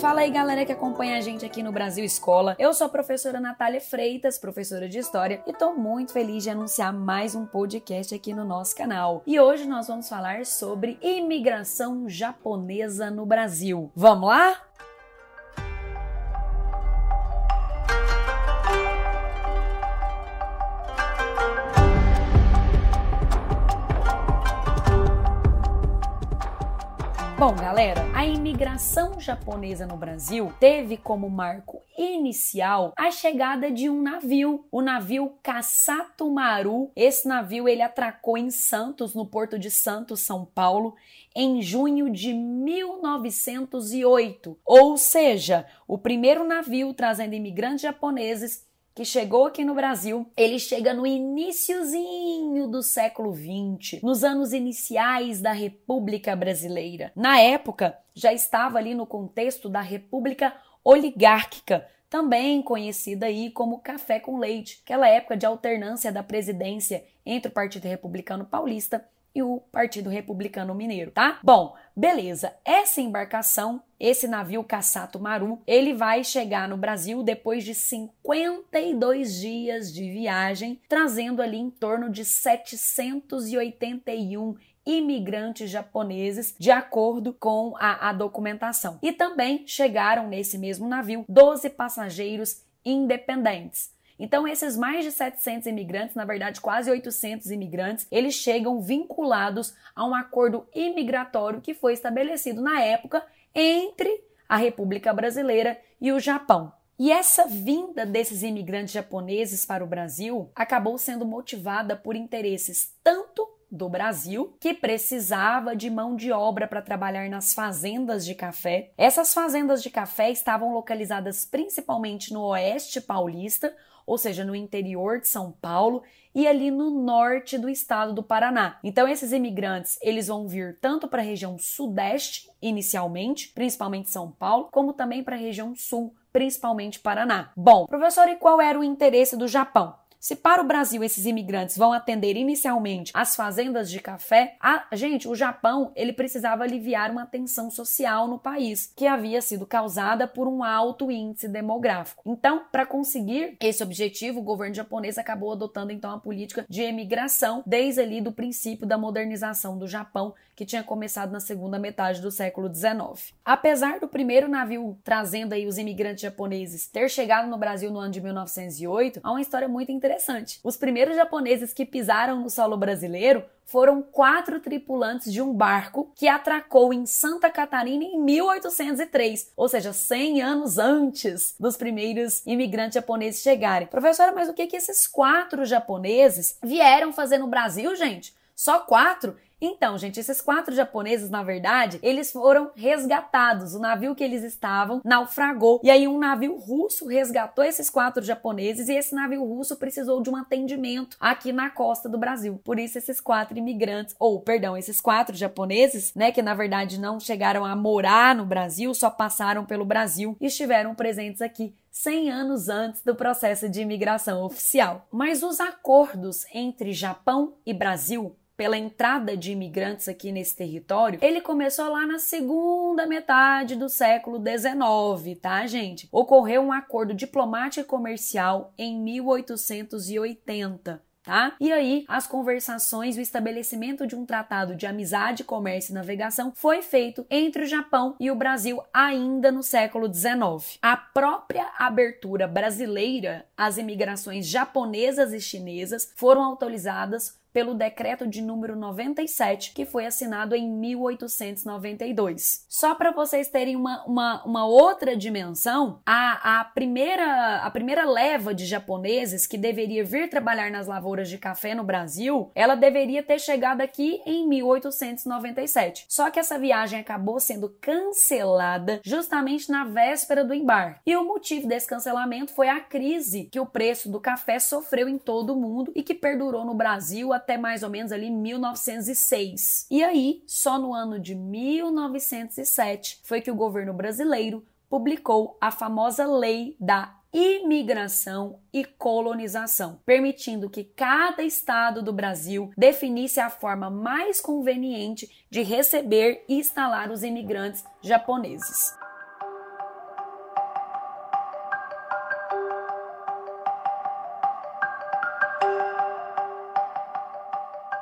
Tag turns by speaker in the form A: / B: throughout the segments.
A: Fala aí, galera que acompanha a gente aqui no Brasil Escola. Eu sou a professora Natália Freitas, professora de História, e tô muito feliz de anunciar mais um podcast aqui no nosso canal. E hoje nós vamos falar sobre imigração japonesa no Brasil. Vamos lá? Bom, galera, a imigração japonesa no Brasil teve como marco inicial a chegada de um navio, o navio Kasato Maru. Esse navio ele atracou em Santos, no porto de Santos, São Paulo, em junho de 1908. Ou seja, o primeiro navio trazendo imigrantes japoneses que chegou aqui no Brasil, ele chega no iníciozinho do século XX, nos anos iniciais da República Brasileira. Na época, já estava ali no contexto da República Oligárquica, também conhecida aí como café com leite, aquela época de alternância da presidência entre o Partido Republicano Paulista e o Partido Republicano Mineiro, tá? Bom, beleza. Essa embarcação, esse navio Cassato Maru, ele vai chegar no Brasil depois de 52 dias de viagem, trazendo ali em torno de 781 imigrantes japoneses, de acordo com a, a, documentação. E também chegaram nesse mesmo navio 12 passageiros independentes. Então, esses mais de 700 imigrantes, na verdade quase 800 imigrantes, eles chegam vinculados a um acordo imigratório que foi estabelecido na época entre a República Brasileira e o Japão. E essa vinda desses imigrantes japoneses para o Brasil acabou sendo motivada por interesses tanto do Brasil, que precisava de mão de obra para trabalhar nas fazendas de café. Essas fazendas de café estavam localizadas principalmente no oeste paulista, ou seja, no interior de São Paulo e ali no norte do estado do Paraná. Então esses imigrantes, eles vão vir tanto para a região sudeste inicialmente, principalmente São Paulo, como também para a região sul, principalmente Paraná. Bom, professor, e qual era o interesse do Japão? Se para o Brasil esses imigrantes vão atender inicialmente as fazendas de café, a, gente, o Japão, ele precisava aliviar uma tensão social no país, que havia sido causada por um alto índice demográfico. Então, para conseguir esse objetivo, o governo japonês acabou adotando então a política de emigração desde ali do princípio da modernização do Japão, que tinha começado na segunda metade do século XIX. Apesar do primeiro navio trazendo aí os imigrantes japoneses ter chegado no Brasil no ano de 1908, há uma história muito interessante interessante. Os primeiros japoneses que pisaram no solo brasileiro foram quatro tripulantes de um barco que atracou em Santa Catarina em 1803, ou seja, 100 anos antes dos primeiros imigrantes japoneses chegarem. Professora, mas o que que esses quatro japoneses vieram fazer no Brasil, gente? Só quatro? Então, gente, esses quatro japoneses, na verdade, eles foram resgatados. O navio que eles estavam naufragou. E aí, um navio russo resgatou esses quatro japoneses e esse navio russo precisou de um atendimento aqui na costa do Brasil. Por isso, esses quatro imigrantes, ou, perdão, esses quatro japoneses, né, que na verdade não chegaram a morar no Brasil, só passaram pelo Brasil e estiveram presentes aqui 100 anos antes do processo de imigração oficial. Mas os acordos entre Japão e Brasil pela entrada de imigrantes aqui nesse território, ele começou lá na segunda metade do século XIX, tá, gente? Ocorreu um acordo diplomático e comercial em 1880. Tá? E aí, as conversações, o estabelecimento de um tratado de amizade, comércio e navegação foi feito entre o Japão e o Brasil ainda no século XIX. A própria abertura brasileira às imigrações japonesas e chinesas foram autorizadas pelo decreto de número 97, que foi assinado em 1892. Só para vocês terem uma, uma, uma, outra dimensão, a, a, primeira, a primeira leva de japoneses que deveria vir trabalhar nas lavouras de café no Brasil, ela deveria ter chegado aqui em 1897. Só que essa viagem acabou sendo cancelada justamente na véspera do embarque. E o motivo desse cancelamento foi a crise que o preço do café sofreu em todo o mundo e que perdurou no Brasil até até mais ou menos ali 1906. E aí, só no ano de 1907 foi que o governo brasileiro publicou a famosa Lei da imigração e colonização, permitindo que cada estado do Brasil definisse a forma mais conveniente de receber e instalar os imigrantes japoneses.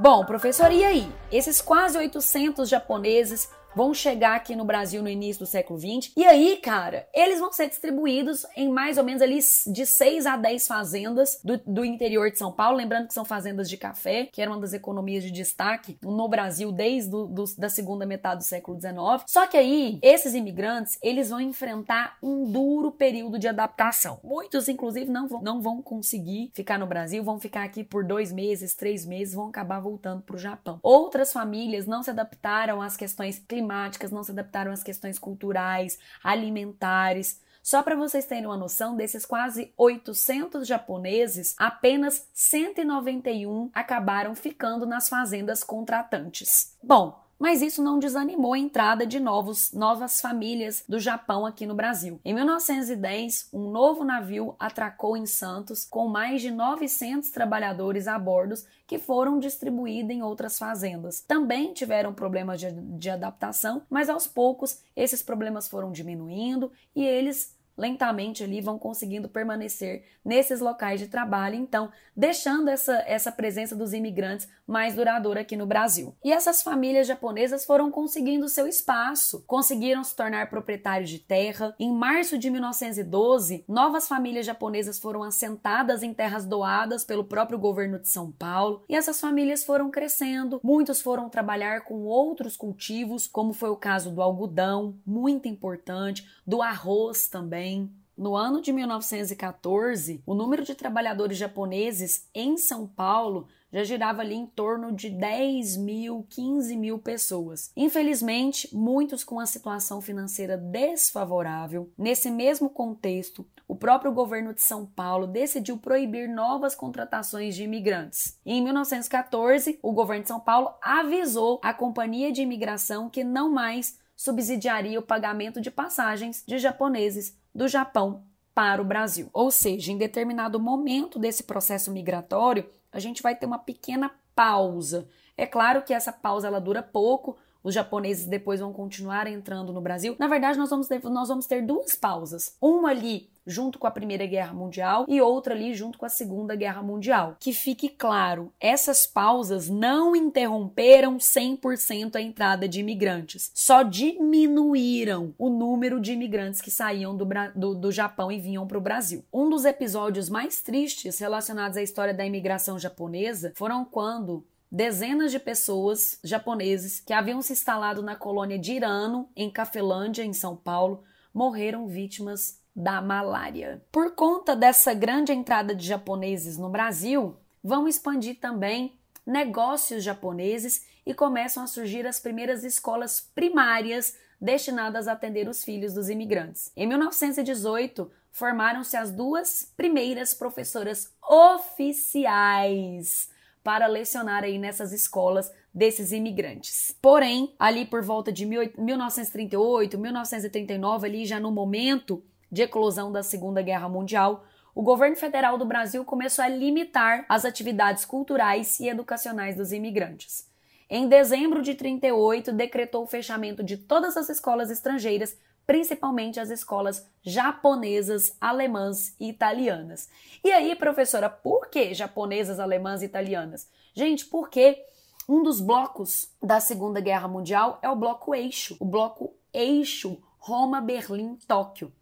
A: Bom, professor, e aí? Esses quase 800 japoneses vão chegar aqui no Brasil no início do século XX. E aí, cara, eles vão ser distribuídos em mais ou menos ali de 6 a 10 fazendas do, do interior de São Paulo. Lembrando que são fazendas de café, que era uma das economias de destaque no Brasil desde do, do, da segunda metade do século XIX. Só que aí, esses imigrantes, eles vão enfrentar um duro período de adaptação. Muitos, inclusive, não vão, não vão conseguir ficar no Brasil, vão ficar aqui por dois meses, três meses, vão acabar voltando para o Japão. Outras famílias não se adaptaram às questões climáticas climáticas, não se adaptaram às questões culturais, alimentares. Só para vocês terem uma noção, desses quase 800 japoneses, apenas 191 acabaram ficando nas fazendas contratantes. Bom, mas isso não desanimou a entrada de novos, novas famílias do Japão aqui no Brasil. Em 1910, um novo navio atracou em Santos com mais de 900 trabalhadores a bordo que foram distribuídos em outras fazendas. Também tiveram problemas de, de adaptação, mas aos poucos esses problemas foram diminuindo e eles lentamente ali vão conseguindo permanecer nesses locais de trabalho, então deixando essa, essa presença dos imigrantes mais duradoura aqui no Brasil. E essas famílias japonesas foram conseguindo seu espaço, conseguiram se tornar proprietários de terra. Em março de 1912, novas famílias japonesas foram assentadas em terras doadas pelo próprio governo de São Paulo, e essas famílias foram crescendo, muitos foram trabalhar com outros cultivos, como foi o caso do algodão, muito importante, do arroz também. No ano de 1914, o número de trabalhadores japoneses em São Paulo já girava ali em torno de 10 mil, 15 mil pessoas. Infelizmente, muitos com a situação financeira desfavorável. Nesse mesmo contexto, o próprio governo de São Paulo decidiu proibir novas contratações de imigrantes. em 1914, o governo de São Paulo avisou a companhia de imigração que não mais subsidiaria o pagamento de passagens de japoneses do Japão para o Brasil. Ou seja, em determinado momento desse processo migratório, a gente vai ter uma pequena pausa. É claro que essa pausa ela dura pouco, os japoneses depois vão continuar entrando no Brasil. Na verdade, nós vamos ter, nós vamos ter duas pausas. Uma ali junto com a Primeira Guerra Mundial e outra ali junto com a Segunda Guerra Mundial. Que fique claro, essas pausas não interromperam 100% a entrada de imigrantes, só diminuíram o número de imigrantes que saíam do, do, do Japão e vinham para o Brasil. Um dos episódios mais tristes relacionados à história da imigração japonesa foram quando dezenas de pessoas japoneses que haviam se instalado na colônia de Irano, em Cafelândia, em São Paulo, morreram vítimas da malária. Por conta dessa grande entrada de japoneses no Brasil, vão expandir também negócios japoneses e começam a surgir as primeiras escolas primárias destinadas a atender os filhos dos imigrantes. Em 1918, formaram-se as duas primeiras professoras oficiais para lecionar aí nessas escolas desses imigrantes. Porém, ali por volta de 1938, 1939, ali já no momento de eclosão da Segunda Guerra Mundial, o governo federal do Brasil começou a limitar as atividades culturais e educacionais dos imigrantes. Em dezembro de 38, decretou o fechamento de todas as escolas estrangeiras, principalmente as escolas japonesas, alemãs e italianas. E aí, professora, por que japonesas, alemãs e italianas? Gente, porque um dos blocos da Segunda Guerra Mundial é o bloco eixo, o bloco eixo Roma, Berlim, Tóquio.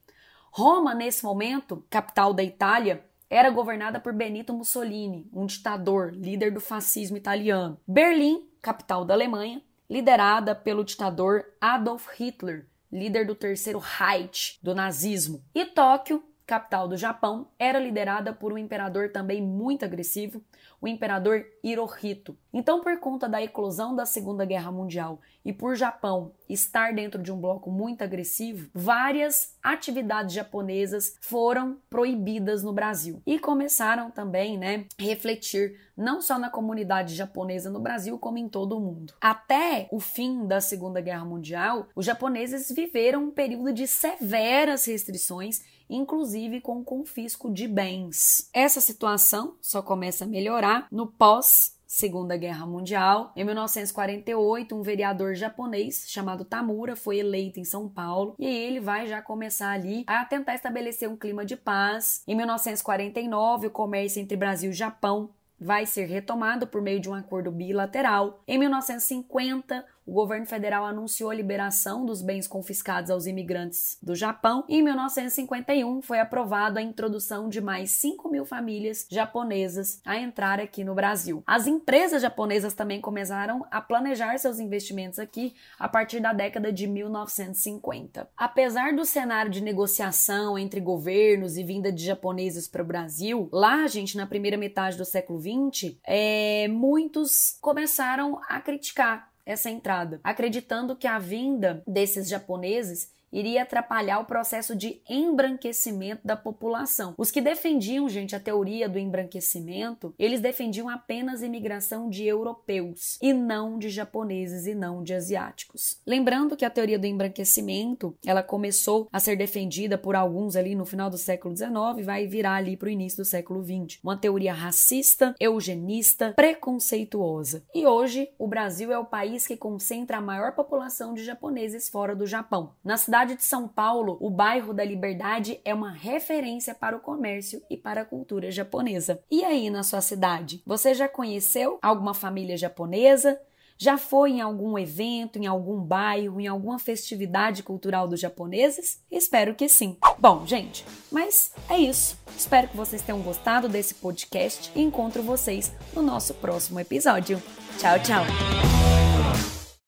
A: Roma, nesse momento, capital da Itália, era governada por Benito Mussolini, um ditador, líder do fascismo italiano. Berlim, capital da Alemanha, liderada pelo ditador Adolf Hitler, líder do terceiro Reich do nazismo. E Tóquio, capital do Japão, era liderada por um imperador também muito agressivo, o imperador Hirohito. Então, por conta da eclosão da Segunda Guerra Mundial e por Japão estar dentro de um bloco muito agressivo, várias atividades japonesas foram proibidas no Brasil e começaram também, né, refletir não só na comunidade japonesa no Brasil, como em todo o mundo. Até o fim da Segunda Guerra Mundial, os japoneses viveram um período de severas restrições inclusive com confisco de bens. Essa situação só começa a melhorar no pós Segunda Guerra Mundial. Em 1948, um vereador japonês chamado Tamura foi eleito em São Paulo e ele vai já começar ali a tentar estabelecer um clima de paz. Em 1949, o comércio entre Brasil e Japão vai ser retomado por meio de um acordo bilateral. Em 1950, o governo federal anunciou a liberação dos bens confiscados aos imigrantes do Japão e em 1951 foi aprovado a introdução de mais 5 mil famílias japonesas a entrar aqui no Brasil. As empresas japonesas também começaram a planejar seus investimentos aqui a partir da década de 1950. Apesar do cenário de negociação entre governos e vinda de japoneses para o Brasil, lá, gente, na primeira metade do século XX, é, muitos começaram a criticar essa entrada, acreditando que a vinda desses japoneses iria atrapalhar o processo de embranquecimento da população. Os que defendiam, gente, a teoria do embranquecimento, eles defendiam apenas a imigração de europeus e não de japoneses e não de asiáticos. Lembrando que a teoria do embranquecimento, ela começou a ser defendida por alguns ali no final do século XIX e vai virar ali para o início do século XX. Uma teoria racista, eugenista, preconceituosa. E hoje, o Brasil é o país que concentra a maior população de japoneses fora do Japão. Na cidade cidade de São Paulo, o bairro da Liberdade é uma referência para o comércio e para a cultura japonesa. E aí, na sua cidade, você já conheceu alguma família japonesa? Já foi em algum evento, em algum bairro, em alguma festividade cultural dos japoneses? Espero que sim. Bom, gente, mas é isso. Espero que vocês tenham gostado desse podcast e encontro vocês no nosso próximo episódio. Tchau, tchau!